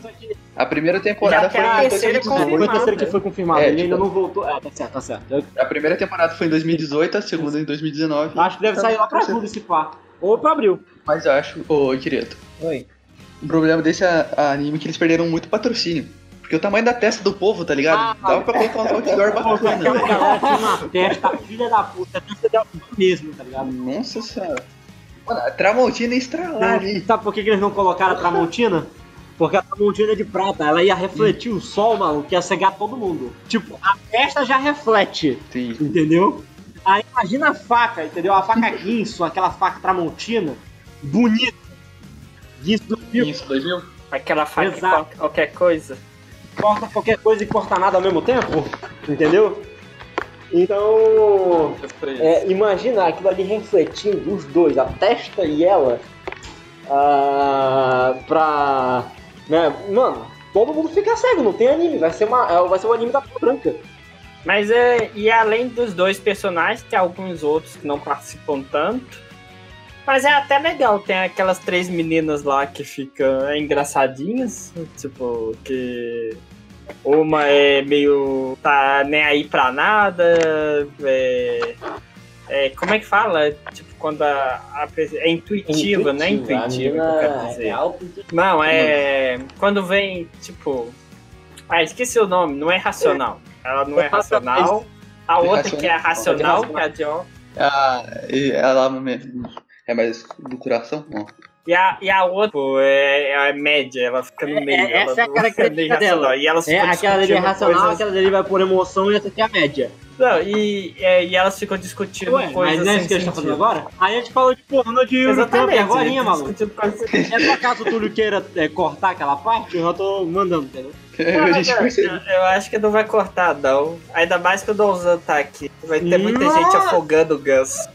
A primeira temporada Já foi a em terceira é 2018. Foi a terceira que foi confirmada, É, ele ainda tipo- não voltou. É, tá certo, tá certo. Eu A primeira temporada foi em 2018, a segunda em 2019. acho que deve sair lá pra julho esse pá. Ou pra abril. Mas eu acho, ô Kireto, Oi. o problema desse anime é que eles perderam muito patrocínio. Porque o tamanho da testa do povo, tá ligado? Ah, Dava pra colocar um (laughs) outdoor Pô, aquela bacana. galera tinha uma testa, filha da puta, testa dela mesmo, tá ligado? Nossa senhora. Mano, a Tramontina ia estralar ali. Sabe por que, que eles não colocaram a Tramontina? Porque a Tramontina é de prata, ela ia refletir o sol, maluco, que ia cegar todo mundo. Tipo, a testa já reflete, Sim. entendeu? Aí imagina a faca, entendeu? A faca guinso, aquela faca Tramontina, bonita. Guinso do Pico. Isso, 2000? Aquela faca que corta qualquer coisa. corta qualquer coisa e corta nada ao mesmo tempo, entendeu? Então, é, imagina aquilo ali refletindo os dois, a testa e ela, ah, pra, né, mano, todo mundo fica cego, não tem anime, vai ser uma, é, vai ser um anime da branca. Mas é. E além dos dois personagens, tem alguns outros que não participam tanto. Mas é até legal, tem aquelas três meninas lá que ficam engraçadinhas. Tipo, que. Uma é meio. tá nem aí pra nada. É. é, como é que fala? Tipo, quando a, a é intuitiva, não é intuitiva que eu quero dizer. Não, é. Quando vem, tipo. Ah, esqueci o nome, não é racional. Ela não é racional. A outra que é racional, que é a John. Ah, e ela mesmo. É mais do coração? Não. E a, e a outra pô, é, é a média, ela fica no É, meio. é, essa ela é a não característica dela. E elas É, aquela dele é racional, coisas- aquela dele vai por emoção e essa aqui é a média. Não, e, é, e elas ficam discutindo Ué, coisas mas não é isso que a gente tá fazendo agora? Aí a gente falou de porno de Eurocamp Exatamente. agora, eles maluco. discutindo coisas- (laughs) É por acaso o Túlio queira é, cortar aquela parte, eu já tô mandando, entendeu? Não, mas gente eu, eu- eu acho que não vai cortar, não. Ainda mais que o Donzan tá aqui. Vai ter muita Nossa! gente afogando o Gus.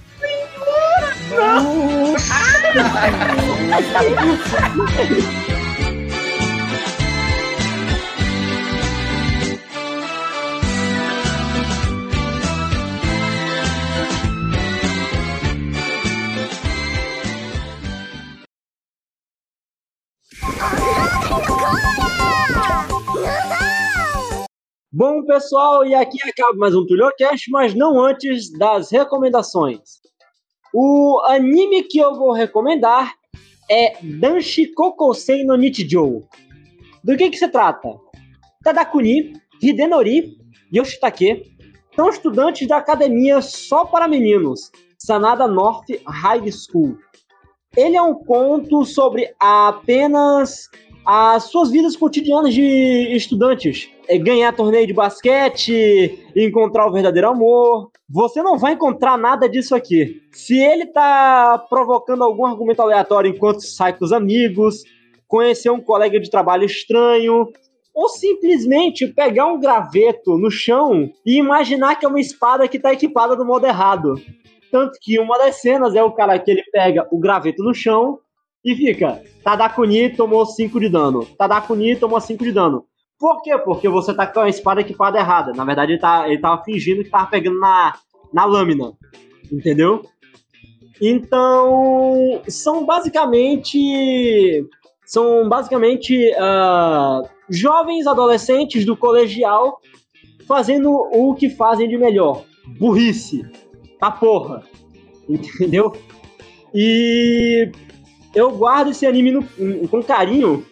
Bom, pessoal, e aqui acaba mais um TulioCast, mas não antes das recomendações. O anime que eu vou recomendar é Danshi Kokosei no Nichijou. Do que que se trata? Tadakuni, Hidenori e Yoshitake são estudantes da academia só para meninos, Sanada North High School. Ele é um conto sobre apenas as suas vidas cotidianas de estudantes. É ganhar torneio de basquete, encontrar o verdadeiro amor. Você não vai encontrar nada disso aqui. Se ele tá provocando algum argumento aleatório enquanto sai com os amigos, conhecer um colega de trabalho estranho, ou simplesmente pegar um graveto no chão e imaginar que é uma espada que tá equipada do modo errado. Tanto que uma das cenas é o cara que ele pega o graveto no chão e fica: Tadakuni tomou 5 de dano. Tadakuni tomou 5 de dano. Por quê? Porque você tá com a espada equipada errada. Na verdade, ele, tá, ele tava fingindo que tava pegando na, na lâmina. Entendeu? Então, são basicamente. São basicamente ah, jovens adolescentes do colegial fazendo o que fazem de melhor. Burrice. Tá porra. Entendeu? E eu guardo esse anime no- com carinho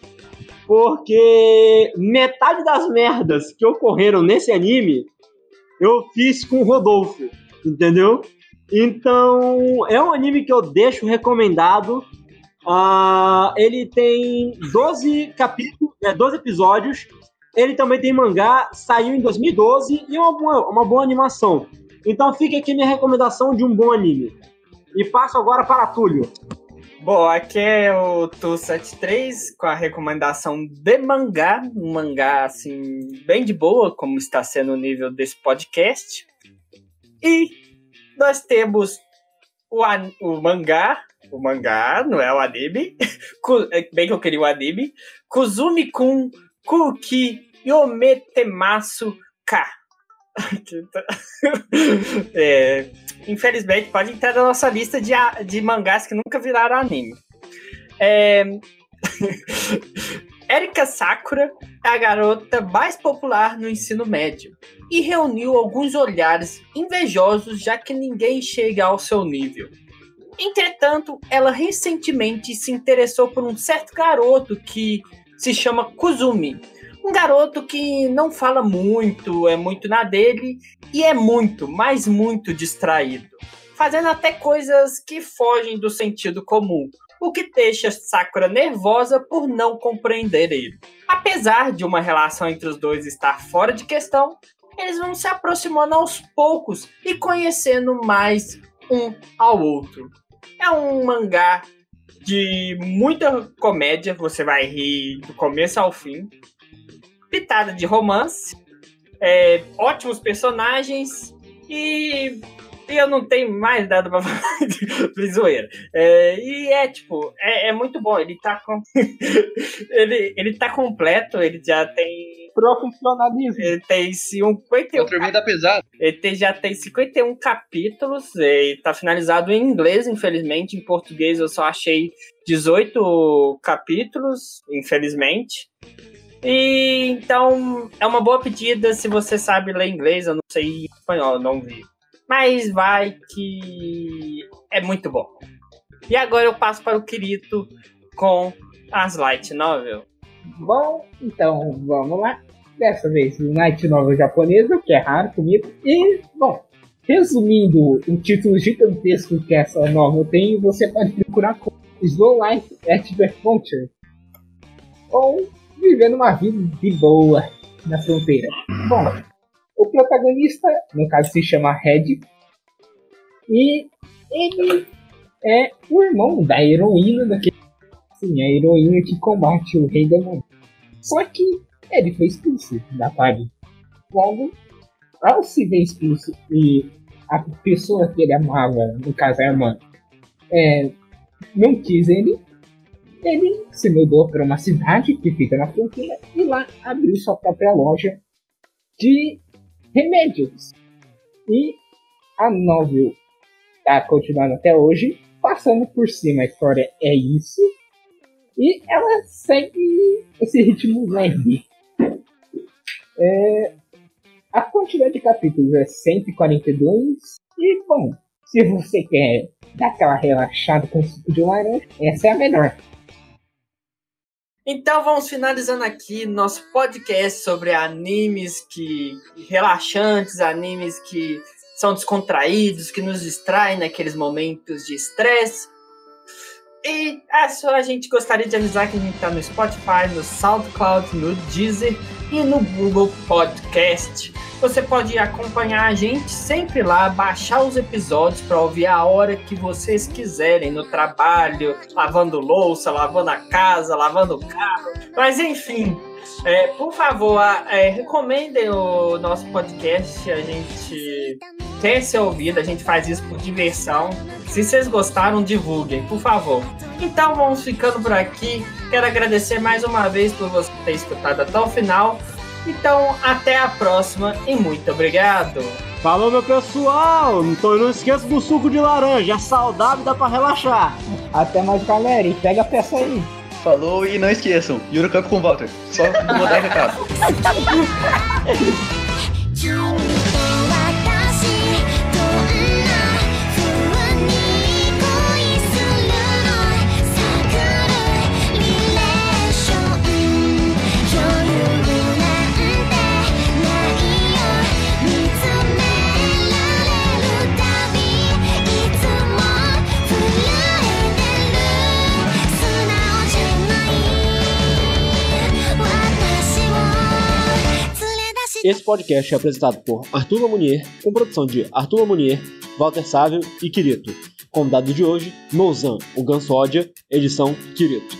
porque metade das merdas que ocorreram nesse anime eu fiz com o Rodolfo, entendeu? Então, é um anime que eu deixo recomendado. Ah, ele tem 12 capítulos, né, 12 episódios. Ele também tem mangá, saiu em 2012 e é uma boa, uma boa animação. Então fica aqui minha recomendação de um bom anime. E passo agora para Túlio. Bom, aqui é o Tu73 com a recomendação de mangá, um mangá assim bem de boa, como está sendo o nível desse podcast. E nós temos o, an- o mangá, o mangá, não é o anime, (laughs) é bem que eu queria o anime, Kuzumi-kun Kuki Yometemasu Ka. (laughs) É, infelizmente, pode entrar na nossa lista de, de mangás que nunca viraram anime. É... (laughs) Erika Sakura é a garota mais popular no ensino médio e reuniu alguns olhares invejosos, já que ninguém chega ao seu nível. Entretanto, ela recentemente se interessou por um certo garoto que se chama Kuzumi. Um garoto que não fala muito, é muito na dele e é muito, mas muito distraído, fazendo até coisas que fogem do sentido comum, o que deixa Sakura nervosa por não compreender ele. Apesar de uma relação entre os dois estar fora de questão, eles vão se aproximando aos poucos e conhecendo mais um ao outro. É um mangá de muita comédia, você vai rir do começo ao fim. Pitada de romance, é, ótimos personagens e, e eu não tenho mais nada pra (laughs) falar de zoeira. É, e é tipo, é, é muito bom. Ele tá com... (laughs) ele, ele tá completo, ele já tem. Profissionalismo. Ele tem 51 Outra vida pesada. ele tem- já tem 51 capítulos e tá finalizado em inglês, infelizmente. Em português eu só achei 18 capítulos, infelizmente. E então é uma boa pedida se você sabe ler inglês, eu não sei espanhol, não vi. Mas vai que é muito bom. E agora eu passo para o Kirito com as light novel. Bom, então vamos lá. Dessa vez, Night Novel japonesa, que é raro comigo. E, bom, resumindo o título gigantesco que essa novel tem, você pode procurar como Slow Life at the Frontier. Ou vivendo uma vida de boa na fronteira. Bom, o protagonista, no caso, se chama Red. E ele é o irmão da heroína daquele Sim, a heroína que combate o rei demônio. Só que ele foi expulso da party. Logo, ao se ver expulso e a pessoa que ele amava, no caso a irmã, é, não quis ele, ele se mudou para uma cidade que fica na fronteira e lá abriu sua própria loja de remédios. E a novel está continuando até hoje, passando por cima. A história é isso. E ela segue esse ritmo leve. É, a quantidade de capítulos é 142. E, bom, se você quer dar aquela relaxada com suco de laranja, essa é a melhor. Então vamos finalizando aqui nosso podcast sobre animes que relaxantes, animes que são descontraídos, que nos distraem naqueles momentos de estresse. E é só a gente gostaria de avisar que a gente tá no Spotify, no SoundCloud, no Deezer e no Google Podcast. Você pode acompanhar a gente sempre lá, baixar os episódios para ouvir a hora que vocês quiserem, no trabalho, lavando louça, lavando a casa, lavando o carro. Mas enfim, é, por favor, é, recomendem o nosso podcast. A gente quer ser ouvido, a gente faz isso por diversão. Se vocês gostaram, divulguem, por favor. Então vamos ficando por aqui. Quero agradecer mais uma vez por você ter escutado até o final. Então, até a próxima e muito obrigado. Falou, meu pessoal! Então não esqueça do suco de laranja, é saudável e dá pra relaxar. Até mais, galera. E pega a peça aí. Falou e não esqueçam, Yuro Cup com Walter. Só mandar recado. (laughs) Esse podcast é apresentado por Arthur Lamounier, com produção de Arthur Lamounier, Walter Sávio e Quirito. Convidado de hoje, Nozan, o Gansódia, edição Quirito.